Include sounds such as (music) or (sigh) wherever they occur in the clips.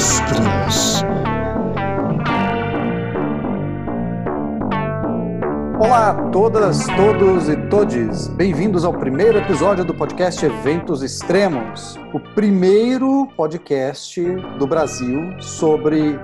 Extremos. Olá a todas, todos e todes. Bem-vindos ao primeiro episódio do podcast Eventos Extremos, o primeiro podcast do Brasil sobre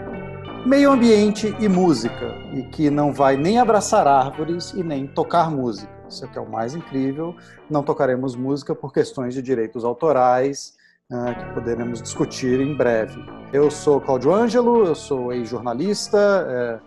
meio ambiente e música, e que não vai nem abraçar árvores e nem tocar música. Isso é que é o mais incrível. Não tocaremos música por questões de direitos autorais, que poderemos discutir em breve. Eu sou Cláudio Ângelo, eu sou ex-jornalista,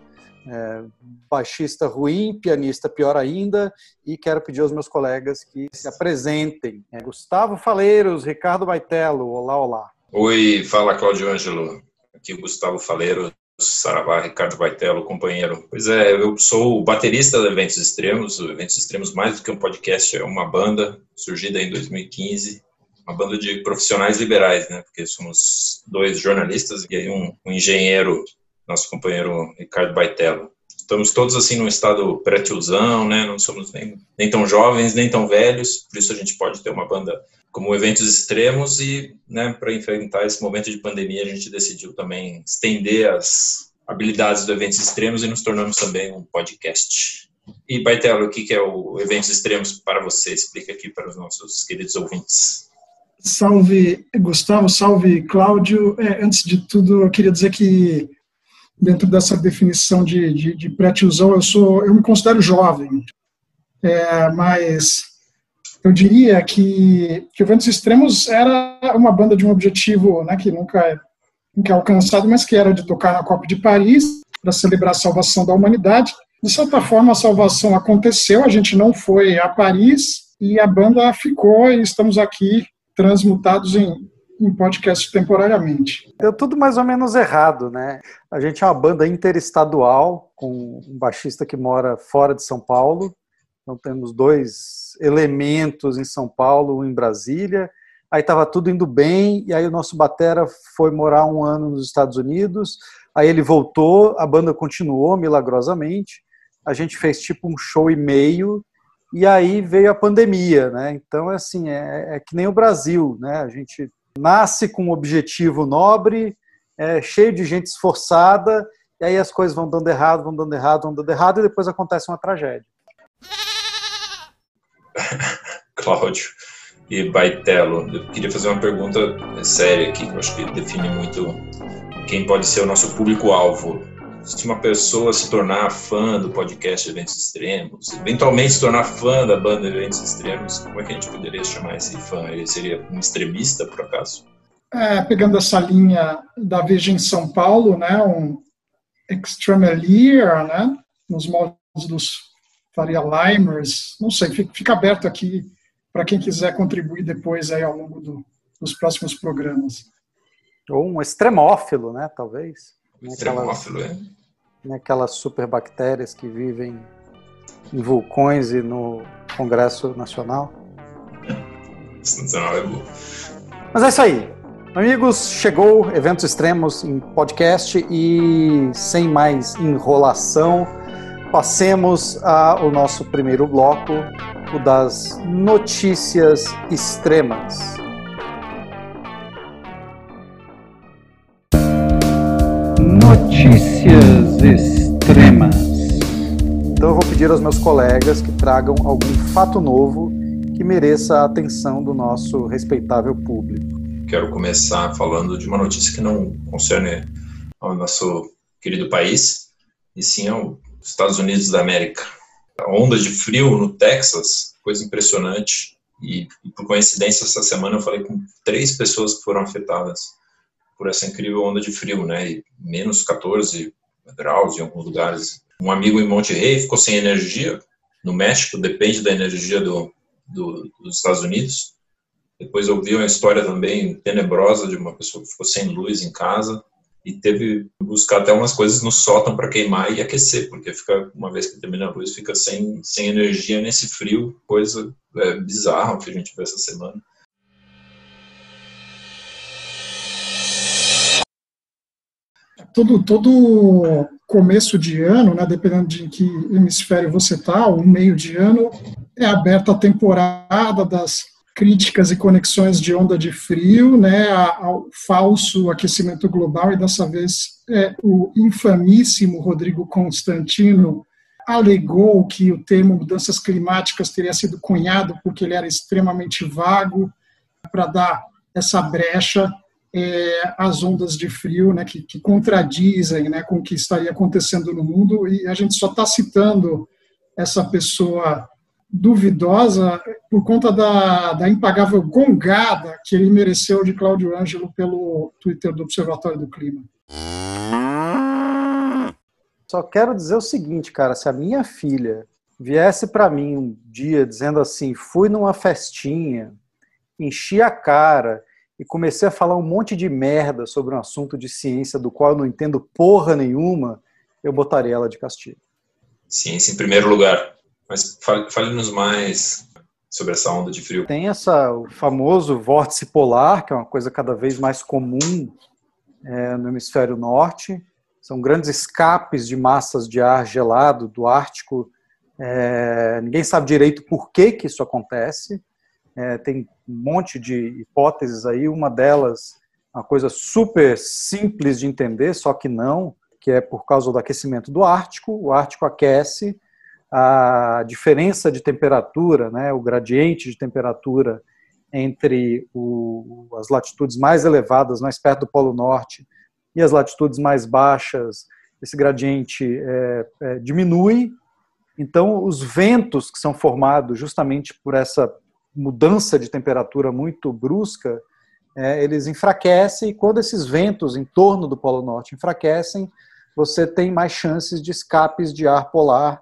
é, é, baixista ruim, pianista pior ainda, e quero pedir aos meus colegas que se apresentem. É, Gustavo Faleiros, Ricardo Baitello, olá, olá. Oi, fala Cláudio Ângelo, aqui o Gustavo Faleiros, Saravá, Ricardo Baitello, companheiro. Pois é, eu sou o baterista do Eventos Extremos, o Eventos Extremos mais do que um podcast, é uma banda surgida em 2015, uma banda de profissionais liberais, né, porque somos dois jornalistas e aí um, um engenheiro nosso companheiro Ricardo Baitello. Estamos todos assim num estado pré-tiozão, né? Não somos nem, nem tão jovens, nem tão velhos, por isso a gente pode ter uma banda como eventos extremos e, né, para enfrentar esse momento de pandemia, a gente decidiu também estender as habilidades do eventos extremos e nos tornamos também um podcast. E Baitello, o que é o eventos extremos para você? Explica aqui para os nossos queridos ouvintes. Salve, Gustavo, salve, Cláudio. É, antes de tudo, eu queria dizer que dentro dessa definição de, de, de pré-tiozão, eu sou, eu me considero jovem, é, mas eu diria que, que o Ventos Extremos era uma banda de um objetivo né, que nunca é, nunca é alcançado, mas que era de tocar na Copa de Paris para celebrar a salvação da humanidade. De certa forma, a salvação aconteceu, a gente não foi a Paris e a banda ficou e estamos aqui transmutados em em podcast temporariamente. Deu tudo mais ou menos errado, né? A gente é uma banda interestadual, com um baixista que mora fora de São Paulo. Então temos dois elementos em São Paulo, um em Brasília. Aí estava tudo indo bem, e aí o nosso batera foi morar um ano nos Estados Unidos. Aí ele voltou, a banda continuou milagrosamente. A gente fez tipo um show e meio, e aí veio a pandemia, né? Então, assim, é, é que nem o Brasil, né? A gente nasce com um objetivo nobre, é, cheio de gente esforçada, e aí as coisas vão dando errado, vão dando errado, vão dando errado, e depois acontece uma tragédia. (laughs) Cláudio e Baitello, eu queria fazer uma pergunta séria aqui, que eu acho que define muito quem pode ser o nosso público-alvo se uma pessoa se tornar fã do podcast Eventos Extremos, eventualmente se tornar fã da banda Eventos Extremos, como é que a gente poderia chamar esse fã? Ele seria um extremista, por acaso? É, pegando essa linha da Virgem São Paulo, né, um extremelier, né, nos moldes dos Faria Limers, não sei, fica, fica aberto aqui para quem quiser contribuir depois aí ao longo do, dos próximos programas. Ou um extremófilo, né, talvez. Extremófilo, é aquelas superbactérias que vivem em vulcões e no Congresso Nacional. é bom. Mas é isso aí. Amigos, chegou Eventos Extremos em podcast e sem mais enrolação, passemos ao nosso primeiro bloco, o das notícias extremas. Notícias extremas. Então eu vou pedir aos meus colegas que tragam algum fato novo que mereça a atenção do nosso respeitável público. Quero começar falando de uma notícia que não concerne ao nosso querido país, e sim aos Estados Unidos da América. A onda de frio no Texas, coisa impressionante, e, e por coincidência essa semana eu falei com três pessoas que foram afetadas por essa incrível onda de frio, né? E menos 14 graus em alguns lugares. Um amigo em Monte Rey ficou sem energia. No México depende da energia do, do, dos Estados Unidos. Depois eu vi uma história também tenebrosa de uma pessoa que ficou sem luz em casa e teve que buscar até umas coisas no sótão para queimar e aquecer, porque fica uma vez que termina a luz fica sem, sem energia nesse frio, coisa é, bizarra que a gente viu essa semana. Todo, todo começo de ano, né, dependendo de que hemisfério você está, o meio de ano, é aberta a temporada das críticas e conexões de onda de frio, né, ao falso aquecimento global, e dessa vez é, o infamíssimo Rodrigo Constantino alegou que o termo mudanças climáticas teria sido cunhado porque ele era extremamente vago para dar essa brecha é, às ondas de frio, né, que, que contradizem né, com o que estaria acontecendo no mundo, e a gente só está citando essa pessoa duvidosa por conta da, da impagável gongada que ele mereceu de Cláudio Ângelo pelo Twitter do Observatório do Clima. Só quero dizer o seguinte, cara, se a minha filha viesse para mim um dia dizendo assim, fui numa festinha, enchi a cara e comecei a falar um monte de merda sobre um assunto de ciência do qual eu não entendo porra nenhuma, eu botaria ela de castigo. Ciência em primeiro lugar. Mas fale-nos mais sobre essa onda de frio. Tem essa, o famoso vórtice polar, que é uma coisa cada vez mais comum é, no hemisfério norte. São grandes escapes de massas de ar gelado do Ártico. É, ninguém sabe direito por que, que isso acontece. É, tem um monte de hipóteses aí. Uma delas, uma coisa super simples de entender, só que não, que é por causa do aquecimento do Ártico. O Ártico aquece a diferença de temperatura, né, o gradiente de temperatura entre o, as latitudes mais elevadas, mais perto do Polo Norte, e as latitudes mais baixas, esse gradiente é, é, diminui. Então, os ventos que são formados justamente por essa mudança de temperatura muito brusca, é, eles enfraquecem, e quando esses ventos em torno do Polo Norte enfraquecem, você tem mais chances de escapes de ar polar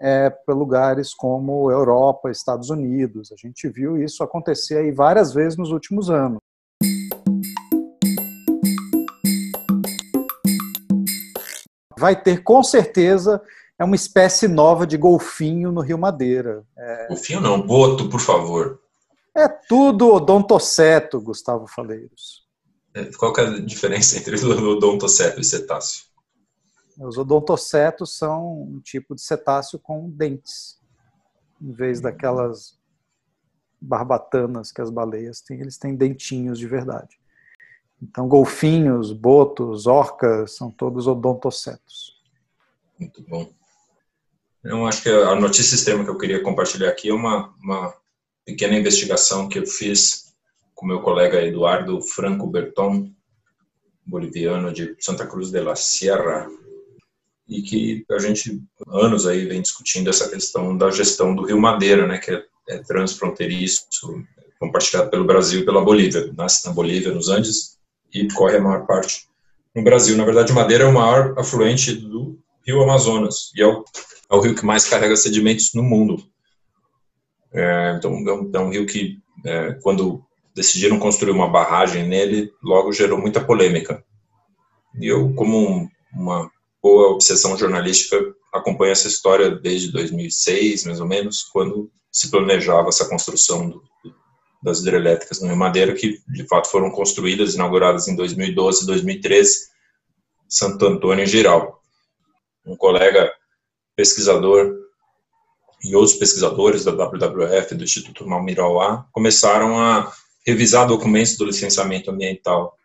é, para lugares como Europa, Estados Unidos. A gente viu isso acontecer aí várias vezes nos últimos anos. Vai ter com certeza é uma espécie nova de golfinho no Rio Madeira. É... Golfinho não, boto, por favor. É tudo odontoceto, Gustavo Faleiros. É, qual é a diferença entre o odontoceto e cetáceo? Os odontocetos são um tipo de cetáceo com dentes. Em vez daquelas barbatanas que as baleias têm, eles têm dentinhos de verdade. Então, golfinhos, botos, orcas, são todos odontocetos. Muito bom. Eu acho que a notícia extrema que eu queria compartilhar aqui é uma, uma pequena investigação que eu fiz com meu colega Eduardo Franco Berton, boliviano de Santa Cruz de la Sierra, e que a gente anos aí vem discutindo essa questão da gestão do Rio Madeira, né, que é, é transfronteiriço, compartilhado pelo Brasil e pela Bolívia. Nasce na Bolívia, nos Andes, e corre a maior parte no Brasil. Na verdade, Madeira é o maior afluente do Rio Amazonas e é o, é o rio que mais carrega sedimentos no mundo. É, então, é um, é um, rio que, é, quando decidiram construir uma barragem nele, logo gerou muita polêmica. E eu, como um, uma boa obsessão jornalística acompanha essa história desde 2006, mais ou menos, quando se planejava essa construção do, das hidrelétricas no Rio Madeira, que de fato foram construídas, inauguradas em 2012 e 2013, Santo Antônio em geral. Um colega pesquisador e outros pesquisadores da WWF, do Instituto Malmirauá, começaram a revisar documentos do licenciamento ambiental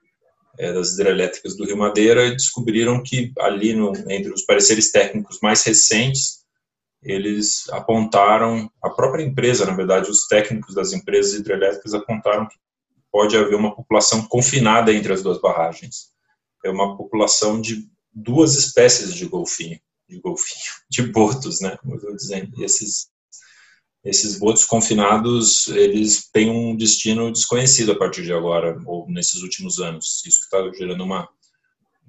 é, das hidrelétricas do Rio Madeira e descobriram que ali no, entre os pareceres técnicos mais recentes eles apontaram a própria empresa, na verdade, os técnicos das empresas hidrelétricas apontaram que pode haver uma população confinada entre as duas barragens. É uma população de duas espécies de golfinho, de golfinho, (laughs) de botos, né? Como eu estou dizendo. E esses esses botos confinados eles têm um destino desconhecido a partir de agora ou nesses últimos anos isso está gerando uma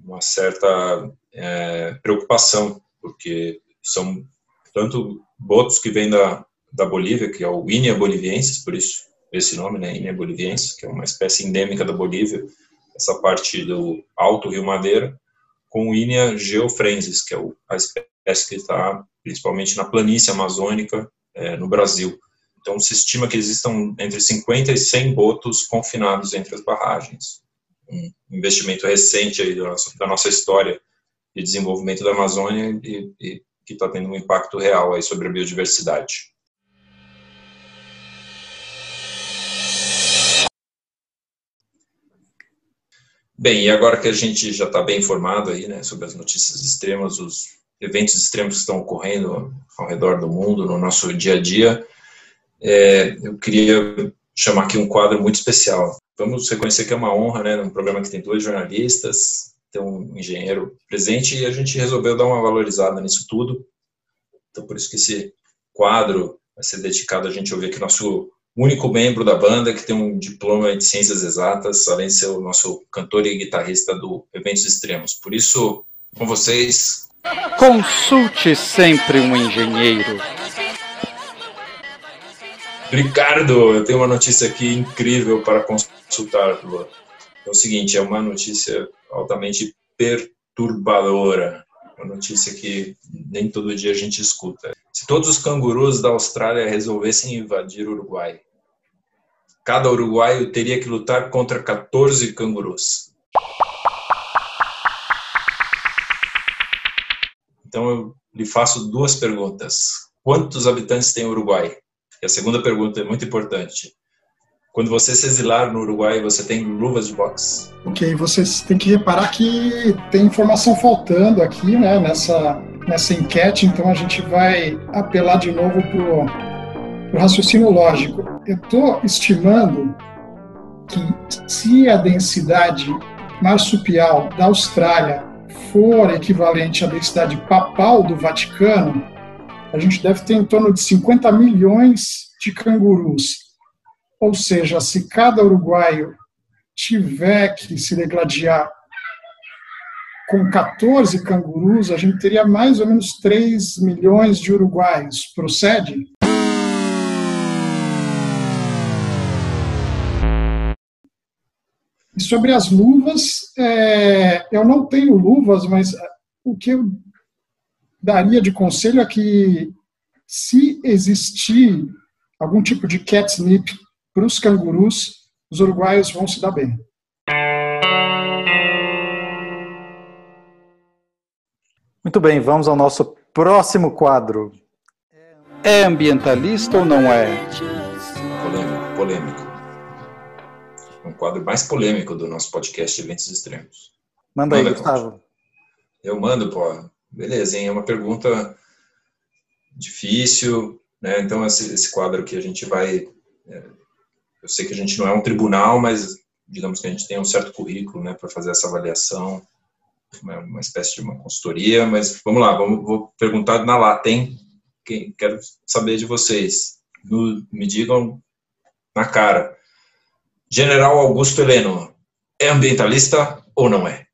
uma certa é, preocupação porque são tanto botos que vêm da da Bolívia que é o Inia boliviensis por isso esse nome né Inia boliviensis que é uma espécie endêmica da Bolívia essa parte do Alto Rio Madeira com o Inia geofrensis que é a espécie que está principalmente na planície amazônica é, no Brasil. Então, se estima que existam entre 50 e 100 botos confinados entre as barragens. Um investimento recente aí da nossa, da nossa história de desenvolvimento da Amazônia e, e que está tendo um impacto real aí sobre a biodiversidade. Bem, e agora que a gente já está bem informado aí, né, sobre as notícias extremas, os eventos extremos que estão ocorrendo ao redor do mundo, no nosso dia a dia, é, eu queria chamar aqui um quadro muito especial. Vamos reconhecer que é uma honra, né, num programa que tem dois jornalistas, tem um engenheiro presente, e a gente resolveu dar uma valorizada nisso tudo. Então, por isso que esse quadro vai ser dedicado a gente ouvir aqui nosso único membro da banda que tem um diploma de ciências exatas, além de ser o nosso cantor e guitarrista do Eventos Extremos. Por isso, com vocês. Consulte sempre um engenheiro. Ricardo, eu tenho uma notícia aqui incrível para consultar. É o seguinte, é uma notícia altamente perturbadora, uma notícia que nem todo dia a gente escuta. Se todos os cangurus da Austrália resolvessem invadir o Uruguai, cada uruguaio teria que lutar contra 14 cangurus. Então eu lhe faço duas perguntas. Quantos habitantes tem o Uruguai? E a segunda pergunta é muito importante. Quando você se exilar no Uruguai, você tem luvas de boxe? Ok, vocês têm que reparar que tem informação faltando aqui, né, nessa, nessa enquete, então a gente vai apelar de novo para o raciocínio lógico. Eu estou estimando que se a densidade marsupial da Austrália for equivalente à densidade papal do Vaticano, a gente deve ter em torno de 50 milhões de cangurus ou seja, se cada uruguaio tiver que se degladiar com 14 cangurus, a gente teria mais ou menos 3 milhões de uruguaios. Procede? E sobre as luvas, é, eu não tenho luvas, mas o que eu daria de conselho é que, se existir algum tipo de catnip para os cangurus, os uruguaios vão se dar bem. Muito bem, vamos ao nosso próximo quadro. É ambientalista ou não é? Polêmico, polêmico. É um quadro mais polêmico do nosso podcast Eventos Extremos. Manda, Manda aí, Gustavo. Eu mando, pô. Beleza, hein? É uma pergunta difícil, né? Então, esse, esse quadro que a gente vai é, eu sei que a gente não é um tribunal, mas digamos que a gente tem um certo currículo né, para fazer essa avaliação, uma, uma, espécie de uma consultoria, mas vamos lá, vamos, vou perguntar na lata, hein? Quem, quero saber de vocês. No, me digam na cara. General Augusto Heleno, é ambientalista ou não é?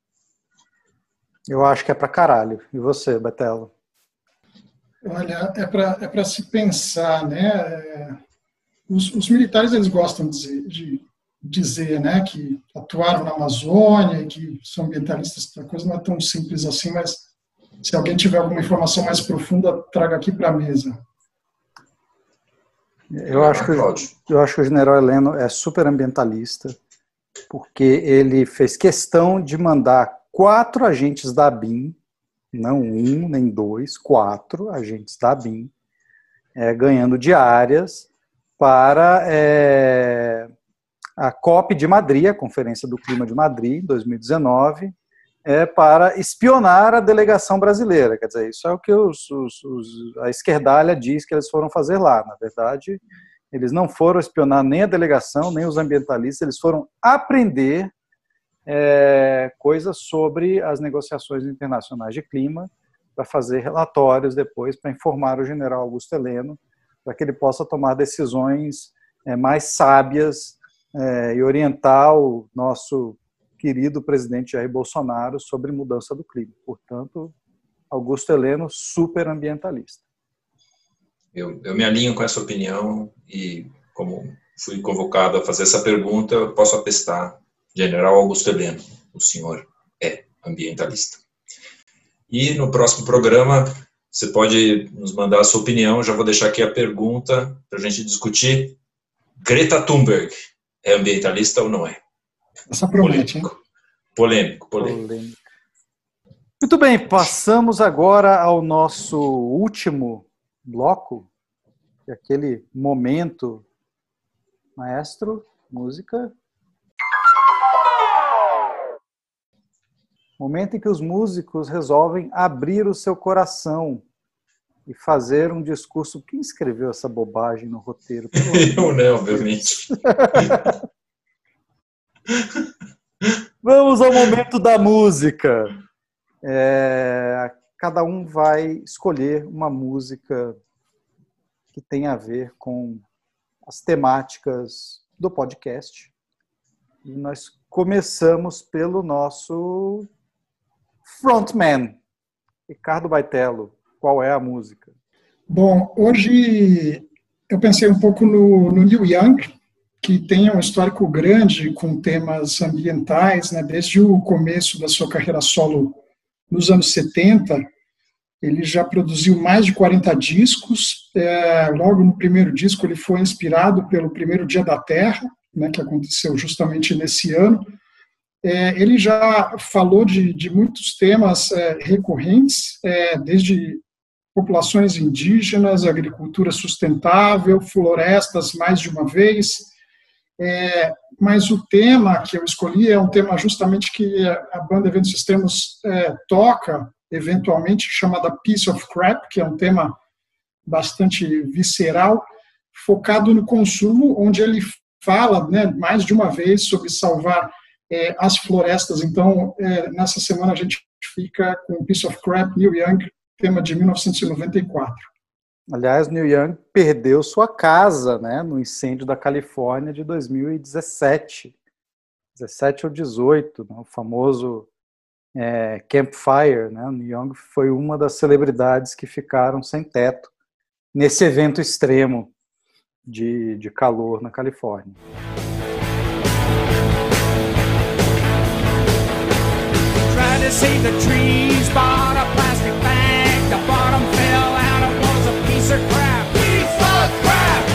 Eu acho que é para caralho. E você, Betelo? Olha, é para é se pensar, né? É os, os militares eles gostam de, de dizer né, que atuaram na Amazônia, que são ambientalistas, a coisa não é tão simples assim, mas se alguém tiver alguma informação mais profunda, traga aqui para a mesa. Eu acho, que, eu acho que o general Heleno é super ambientalista, porque ele fez questão de mandar quatro agentes da BIM, não um nem dois, quatro agentes da BIM, é, ganhando diárias para é, a COP de Madrid, a Conferência do Clima de Madrid, 2019, é, para espionar a delegação brasileira. Quer dizer, isso é o que os, os, os, a esquerdalha diz que eles foram fazer lá. Na verdade, eles não foram espionar nem a delegação, nem os ambientalistas, eles foram aprender é, coisas sobre as negociações internacionais de clima, para fazer relatórios depois, para informar o general Augusto Heleno para que ele possa tomar decisões é, mais sábias é, e orientar o nosso querido presidente Jair Bolsonaro sobre mudança do clima. Portanto, Augusto Heleno, super ambientalista. Eu, eu me alinho com essa opinião e, como fui convocado a fazer essa pergunta, eu posso atestar, General Augusto Heleno, o senhor é ambientalista. E no próximo programa você pode nos mandar a sua opinião. Já vou deixar aqui a pergunta para a gente discutir. Greta Thunberg é ambientalista ou não é? Essa promete, polêmico. polêmico, polêmico. polêmico. Muito bem, passamos agora ao nosso último bloco, é aquele momento. Maestro, música. Momento em que os músicos resolvem abrir o seu coração e fazer um discurso. Quem escreveu essa bobagem no roteiro? Eu não, obviamente. (laughs) Vamos ao momento da música. É, cada um vai escolher uma música que tem a ver com as temáticas do podcast. E nós começamos pelo nosso frontman, Ricardo Baitello. Qual é a música? Bom, hoje eu pensei um pouco no, no Neil Young, que tem um histórico grande com temas ambientais, né, desde o começo da sua carreira solo nos anos 70. Ele já produziu mais de 40 discos. É, logo no primeiro disco, ele foi inspirado pelo primeiro Dia da Terra, né, que aconteceu justamente nesse ano. É, ele já falou de, de muitos temas é, recorrentes, é, desde populações indígenas, agricultura sustentável, florestas mais de uma vez. É, mas o tema que eu escolhi é um tema justamente que a banda Eventos Extremos é, toca, eventualmente, chamada Piece of Crap, que é um tema bastante visceral, focado no consumo, onde ele fala né, mais de uma vez sobre salvar é, as florestas. Então, é, nessa semana a gente fica com Piece of Crap, Neil Young, tema de 1994. Aliás, Neil Young perdeu sua casa né, no incêndio da Califórnia de 2017. 17 ou 18, né, o famoso é, Campfire. Né, Neil Young foi uma das celebridades que ficaram sem teto nesse evento extremo de, de calor na Califórnia. Try to save the trees, bought a plastic bag, piece of crap. Piece of crap!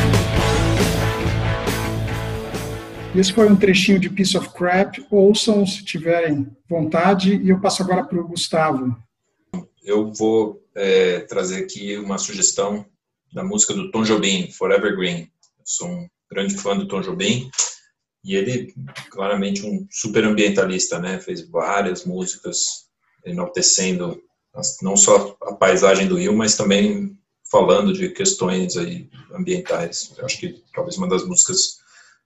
Esse foi um trechinho de Piece of Crap. Ouçam se tiverem vontade. E eu passo agora para o Gustavo. Eu vou é, trazer aqui uma sugestão da música do Tom Jobim, Forever Green. Eu sou um grande fã do Tom Jobim e ele, claramente, um super ambientalista, né? Fez várias músicas enaltecendo não só a paisagem do Rio, mas também falando de questões aí ambientais. Eu acho que talvez uma das músicas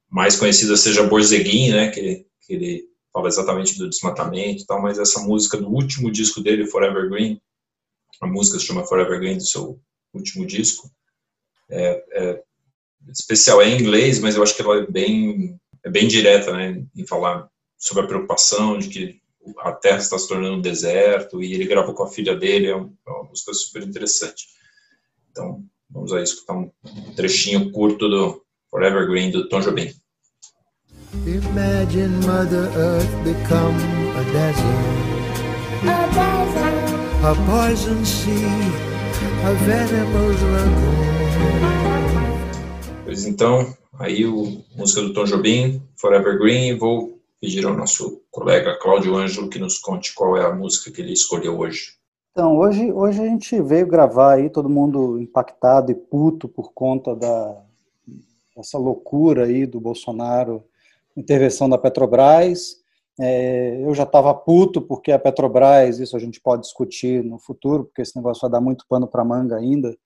mais conhecidas seja Borzeguin, né? Que, que ele fala exatamente do desmatamento e tal, mas essa música do último disco dele, Forever Green, a música se chama Forever Green, do seu último disco, é, é especial é em inglês, mas eu acho que ela é bem, é bem direta, né, em falar sobre a preocupação de que a Terra está se tornando um deserto, e ele gravou com a filha dele, é, é uma música super interessante. Então, vamos aí escutar um trechinho curto do Forever Green, do Tom Jobim. Imagine Mother Earth become a desert, a desert, a poison sea, a venomous lagoon. Pois então, aí o música do Tom Jobim, Forever Green, vou pedir ao nosso colega Cláudio Ângelo que nos conte qual é a música que ele escolheu hoje. Então, hoje, hoje a gente veio gravar aí, todo mundo impactado e puto por conta da essa loucura aí do Bolsonaro, intervenção da Petrobras. É, eu já estava puto porque a Petrobras, isso a gente pode discutir no futuro, porque esse negócio vai dar muito pano para manga ainda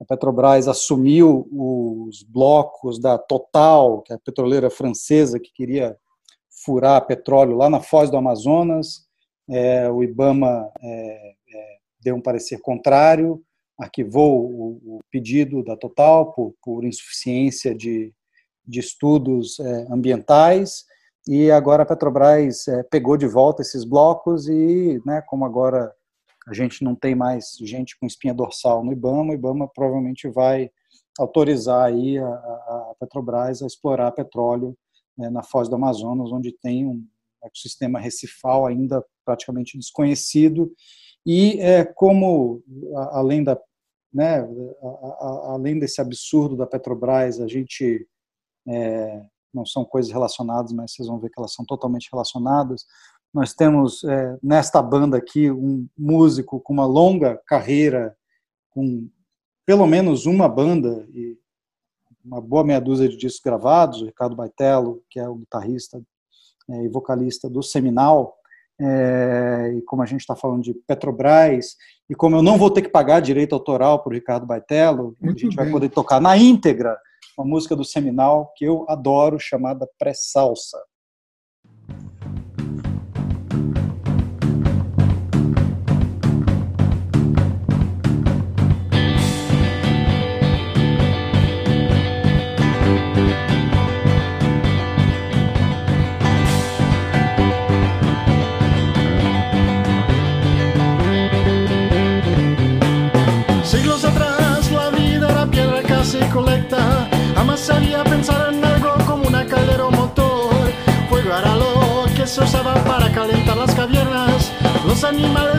a Petrobras assumiu os blocos da Total, que é a petroleira francesa que queria furar petróleo lá na foz do Amazonas. É, o IBAMA é, é, deu um parecer contrário, arquivou o, o pedido da Total por, por insuficiência de, de estudos é, ambientais e agora a Petrobras é, pegou de volta esses blocos e, né, como agora a gente não tem mais gente com espinha dorsal no IBAMA, o IBAMA provavelmente vai autorizar aí a, a Petrobras a explorar petróleo né, na foz do Amazonas, onde tem um ecossistema recifal ainda praticamente desconhecido e é, como além da né, além desse absurdo da Petrobras, a gente é, não são coisas relacionadas, mas vocês vão ver que elas são totalmente relacionadas. Nós temos é, nesta banda aqui um músico com uma longa carreira, com pelo menos uma banda e uma boa meia dúzia de discos gravados, o Ricardo Baitello, que é o guitarrista e vocalista do Seminal, é, e como a gente está falando de Petrobras, e como eu não vou ter que pagar direito autoral para o Ricardo Baitello, Muito a gente bem. vai poder tocar na íntegra uma música do Seminal que eu adoro, chamada Pré-Salsa. animal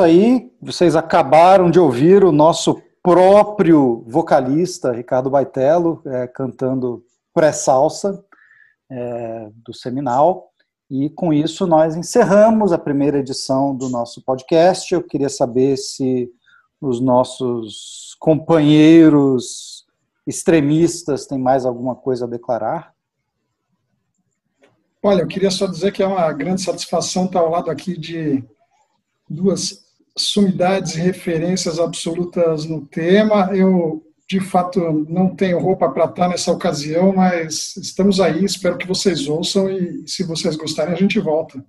isso aí, vocês acabaram de ouvir o nosso próprio vocalista, Ricardo Baitello, é, cantando pré-salsa é, do Seminal. E com isso nós encerramos a primeira edição do nosso podcast. Eu queria saber se os nossos companheiros extremistas têm mais alguma coisa a declarar. Olha, eu queria só dizer que é uma grande satisfação estar ao lado aqui de duas sumidades e referências absolutas no tema. Eu, de fato, não tenho roupa para estar nessa ocasião, mas estamos aí. Espero que vocês ouçam e, se vocês gostarem, a gente volta.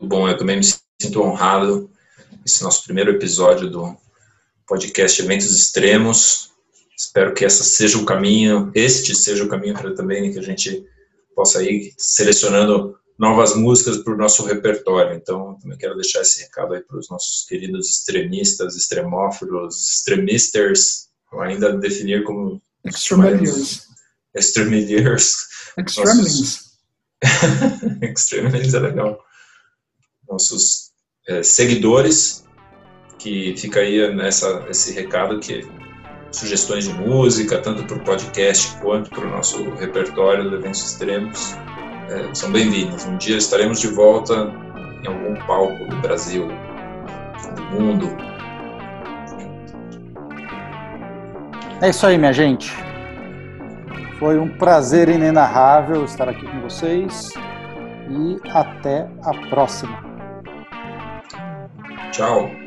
bom, eu também me sinto honrado. Esse nosso primeiro episódio do podcast Eventos Extremos. Espero que essa seja o caminho, este seja o caminho para também que a gente possa ir selecionando novas músicas para o nosso repertório. Então, também quero deixar esse recado aí para os nossos queridos extremistas, extremófilos, extremisters, ainda definir como extremeliers. Extremeliers. Extremlings. Extremlings (laughs) é legal. Nossos é, seguidores, que fica aí nessa, esse recado que sugestões de música, tanto para o podcast quanto para o nosso repertório de eventos extremos, é, são bem-vindos. Um dia estaremos de volta em algum palco do Brasil, do mundo. É isso aí, minha gente. Foi um prazer inenarrável estar aqui com vocês e até a próxima. Tchau.